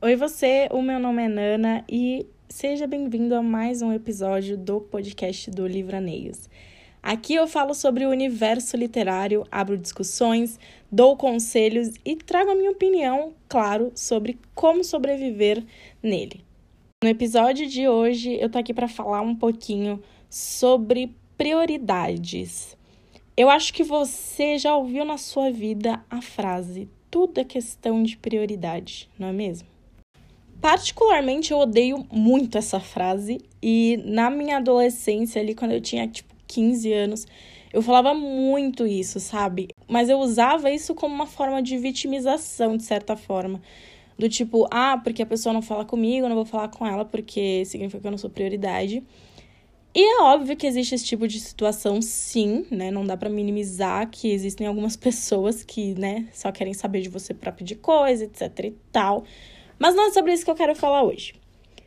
Oi você, o meu nome é Nana e seja bem-vindo a mais um episódio do podcast do Livraneios. Aqui eu falo sobre o universo literário, abro discussões, dou conselhos e trago a minha opinião, claro, sobre como sobreviver nele. No episódio de hoje eu tô aqui para falar um pouquinho sobre prioridades. Eu acho que você já ouviu na sua vida a frase: tudo é questão de prioridade, não é mesmo? Particularmente, eu odeio muito essa frase. E na minha adolescência, ali, quando eu tinha, tipo, 15 anos, eu falava muito isso, sabe? Mas eu usava isso como uma forma de vitimização, de certa forma. Do tipo, ah, porque a pessoa não fala comigo, eu não vou falar com ela porque significa que eu não sou prioridade. E é óbvio que existe esse tipo de situação, sim, né? Não dá para minimizar que existem algumas pessoas que, né, só querem saber de você para pedir coisa, etc e tal. Mas não é sobre isso que eu quero falar hoje.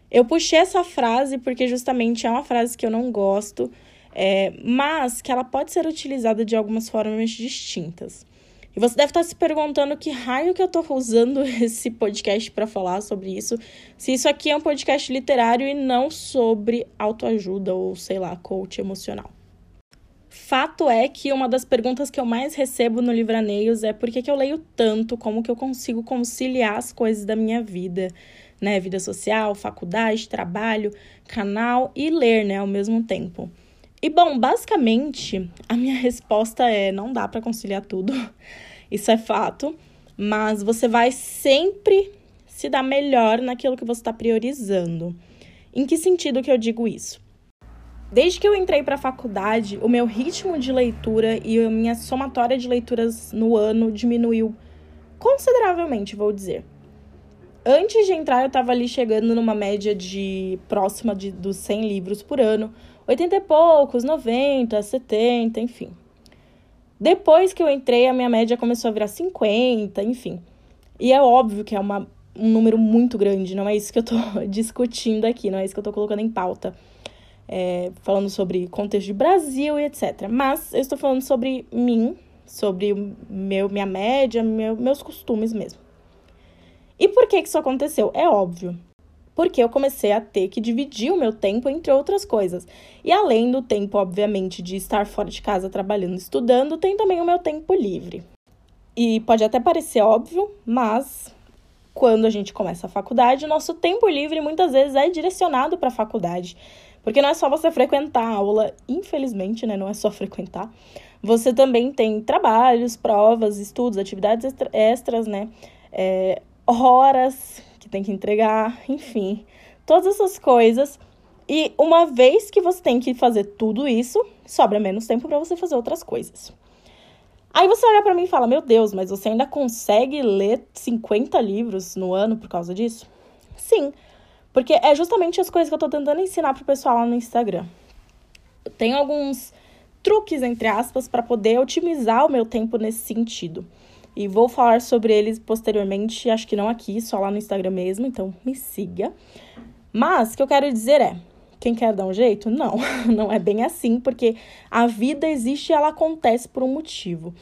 Eu puxei essa frase porque justamente é uma frase que eu não gosto, é, mas que ela pode ser utilizada de algumas formas distintas. E você deve estar se perguntando que raio que eu estou usando esse podcast para falar sobre isso, se isso aqui é um podcast literário e não sobre autoajuda ou, sei lá, coach emocional. Fato é que uma das perguntas que eu mais recebo no Livraneios é por que, que eu leio tanto, como que eu consigo conciliar as coisas da minha vida, né? Vida social, faculdade, trabalho, canal e ler, né, ao mesmo tempo. E bom, basicamente, a minha resposta é não dá para conciliar tudo. Isso é fato, mas você vai sempre se dar melhor naquilo que você está priorizando. Em que sentido que eu digo isso? Desde que eu entrei para a faculdade, o meu ritmo de leitura e a minha somatória de leituras no ano diminuiu consideravelmente, vou dizer. Antes de entrar, eu estava ali chegando numa média de próxima de, dos 100 livros por ano, 80 e poucos, 90, 70, enfim. Depois que eu entrei, a minha média começou a virar 50, enfim. E é óbvio que é uma, um número muito grande, não é isso que eu estou discutindo aqui, não é isso que eu estou colocando em pauta é, falando sobre contexto de Brasil e etc. Mas eu estou falando sobre mim, sobre meu, minha média, meu, meus costumes mesmo. E por que, que isso aconteceu? É óbvio. Porque eu comecei a ter que dividir o meu tempo entre outras coisas. E além do tempo, obviamente, de estar fora de casa trabalhando, estudando, tem também o meu tempo livre. E pode até parecer óbvio, mas quando a gente começa a faculdade, o nosso tempo livre muitas vezes é direcionado para a faculdade. Porque não é só você frequentar a aula, infelizmente, né? Não é só frequentar. Você também tem trabalhos, provas, estudos, atividades extras, né? É, horas que tem que entregar, enfim. Todas essas coisas. E uma vez que você tem que fazer tudo isso, sobra menos tempo para você fazer outras coisas. Aí você olha para mim e fala: Meu Deus, mas você ainda consegue ler 50 livros no ano por causa disso? Sim, porque é justamente as coisas que eu tô tentando ensinar pro pessoal lá no Instagram. Tenho alguns truques, entre aspas, para poder otimizar o meu tempo nesse sentido. E vou falar sobre eles posteriormente, acho que não aqui, só lá no Instagram mesmo, então me siga. Mas o que eu quero dizer é: quem quer dar um jeito? Não, não é bem assim, porque a vida existe e ela acontece por um motivo.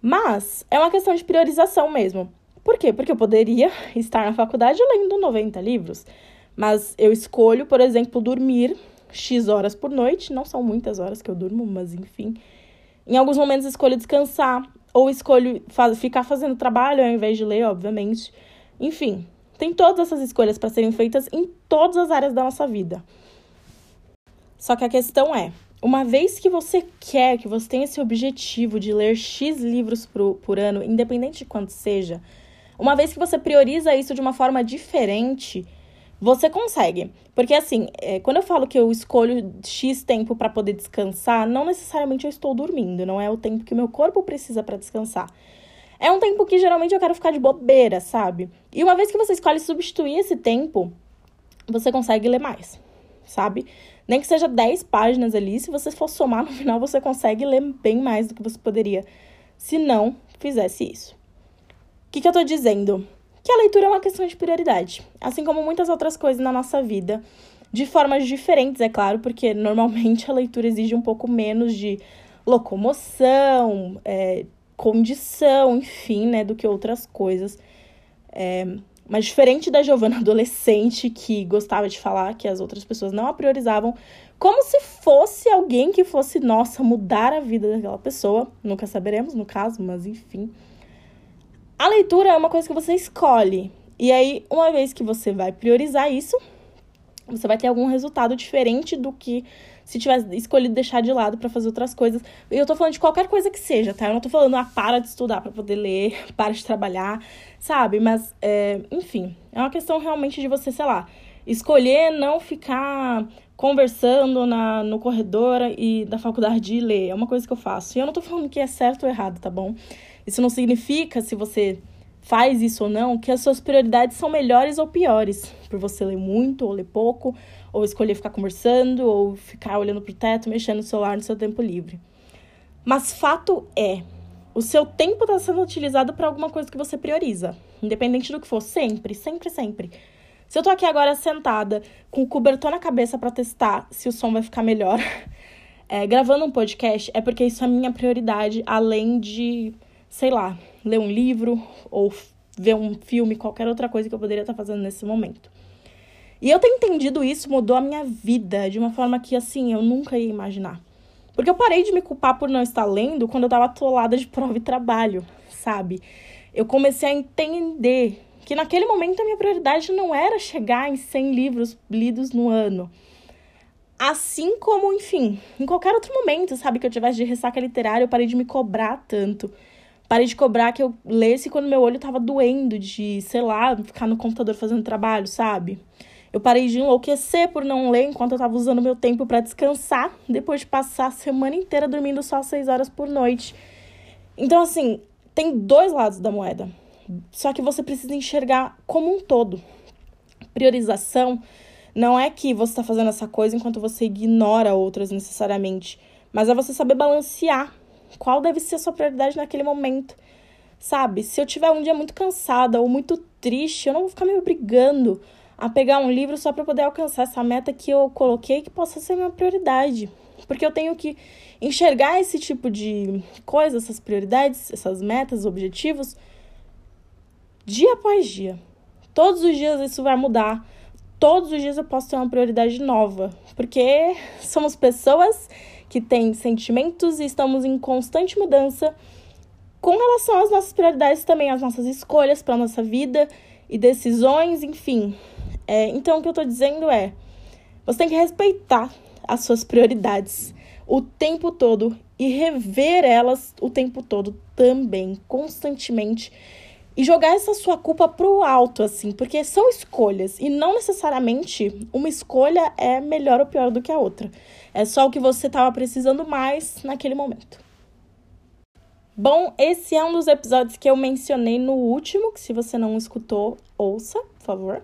Mas é uma questão de priorização mesmo. Por quê? Porque eu poderia estar na faculdade lendo 90 livros. Mas eu escolho, por exemplo, dormir X horas por noite. Não são muitas horas que eu durmo, mas enfim. Em alguns momentos escolho descansar. Ou escolho faz, ficar fazendo trabalho ao invés de ler, obviamente. Enfim, tem todas essas escolhas para serem feitas em todas as áreas da nossa vida. Só que a questão é: uma vez que você quer, que você tem esse objetivo de ler X livros por, por ano, independente de quanto seja, uma vez que você prioriza isso de uma forma diferente, você consegue. Porque, assim, é, quando eu falo que eu escolho X tempo para poder descansar, não necessariamente eu estou dormindo, não é o tempo que o meu corpo precisa para descansar. É um tempo que geralmente eu quero ficar de bobeira, sabe? E uma vez que você escolhe substituir esse tempo, você consegue ler mais, sabe? Nem que seja 10 páginas ali, se você for somar no final, você consegue ler bem mais do que você poderia se não fizesse isso. O que, que eu tô dizendo? Que a leitura é uma questão de prioridade, assim como muitas outras coisas na nossa vida, de formas diferentes, é claro, porque normalmente a leitura exige um pouco menos de locomoção, é, condição, enfim, né, do que outras coisas. É, Mas diferente da Giovana adolescente que gostava de falar que as outras pessoas não a priorizavam, como se fosse alguém que fosse, nossa, mudar a vida daquela pessoa. Nunca saberemos, no caso, mas enfim. A leitura é uma coisa que você escolhe. E aí, uma vez que você vai priorizar isso, você vai ter algum resultado diferente do que se tivesse escolhido deixar de lado para fazer outras coisas. Eu tô falando de qualquer coisa que seja, tá? Eu não tô falando, ah, para de estudar para poder ler, para de trabalhar, sabe? Mas, é, enfim, é uma questão realmente de você, sei lá, escolher não ficar conversando na, no corredor e da faculdade e ler. É uma coisa que eu faço. E eu não tô falando que é certo ou errado, tá bom? Isso não significa, se você faz isso ou não, que as suas prioridades são melhores ou piores, por você ler muito ou ler pouco, ou escolher ficar conversando, ou ficar olhando pro teto, mexendo no celular no seu tempo livre. Mas fato é, o seu tempo está sendo utilizado para alguma coisa que você prioriza, independente do que for, sempre, sempre, sempre. Se eu tô aqui agora sentada com o cobertor na cabeça para testar se o som vai ficar melhor, é, gravando um podcast, é porque isso é minha prioridade, além de, sei lá, ler um livro ou ver um filme, qualquer outra coisa que eu poderia estar fazendo nesse momento. E eu ter entendido isso mudou a minha vida de uma forma que, assim, eu nunca ia imaginar. Porque eu parei de me culpar por não estar lendo quando eu tava atolada de prova e trabalho, sabe? Eu comecei a entender que naquele momento a minha prioridade não era chegar em 100 livros lidos no ano. Assim como, enfim, em qualquer outro momento, sabe, que eu tivesse de ressaca literária, eu parei de me cobrar tanto. Parei de cobrar que eu lesse quando meu olho tava doendo, de, sei lá, ficar no computador fazendo trabalho, sabe? Eu parei de enlouquecer por não ler enquanto eu tava usando meu tempo para descansar, depois de passar a semana inteira dormindo só seis horas por noite. Então, assim, tem dois lados da moeda. Só que você precisa enxergar como um todo. Priorização não é que você está fazendo essa coisa enquanto você ignora outras necessariamente, mas é você saber balancear qual deve ser a sua prioridade naquele momento. Sabe? Se eu tiver um dia muito cansada ou muito triste, eu não vou ficar me obrigando a pegar um livro só para poder alcançar essa meta que eu coloquei que possa ser minha prioridade. Porque eu tenho que enxergar esse tipo de coisa, essas prioridades, essas metas, objetivos, dia após dia. Todos os dias isso vai mudar. Todos os dias eu posso ter uma prioridade nova. Porque somos pessoas que têm sentimentos e estamos em constante mudança com relação às nossas prioridades também, às nossas escolhas para a nossa vida e decisões, enfim. É, então, o que eu estou dizendo é: você tem que respeitar as suas prioridades o tempo todo e rever elas o tempo todo também, constantemente. E jogar essa sua culpa pro alto, assim, porque são escolhas e não necessariamente uma escolha é melhor ou pior do que a outra. É só o que você estava precisando mais naquele momento. Bom, esse é um dos episódios que eu mencionei no último, que se você não escutou, ouça, por favor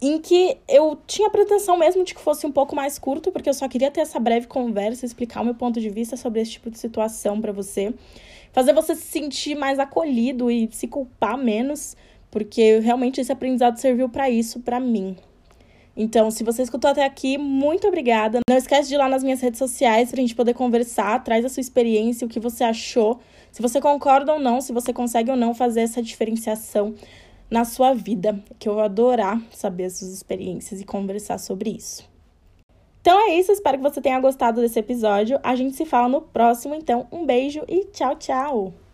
em que eu tinha pretensão mesmo de que fosse um pouco mais curto, porque eu só queria ter essa breve conversa, explicar o meu ponto de vista sobre esse tipo de situação para você, fazer você se sentir mais acolhido e se culpar menos, porque realmente esse aprendizado serviu para isso para mim. Então, se você escutou até aqui, muito obrigada. Não esquece de ir lá nas minhas redes sociais pra gente poder conversar, traz a sua experiência, o que você achou, se você concorda ou não, se você consegue ou não fazer essa diferenciação na sua vida, que eu vou adorar saber as suas experiências e conversar sobre isso. Então é isso, espero que você tenha gostado desse episódio. A gente se fala no próximo, então um beijo e tchau, tchau!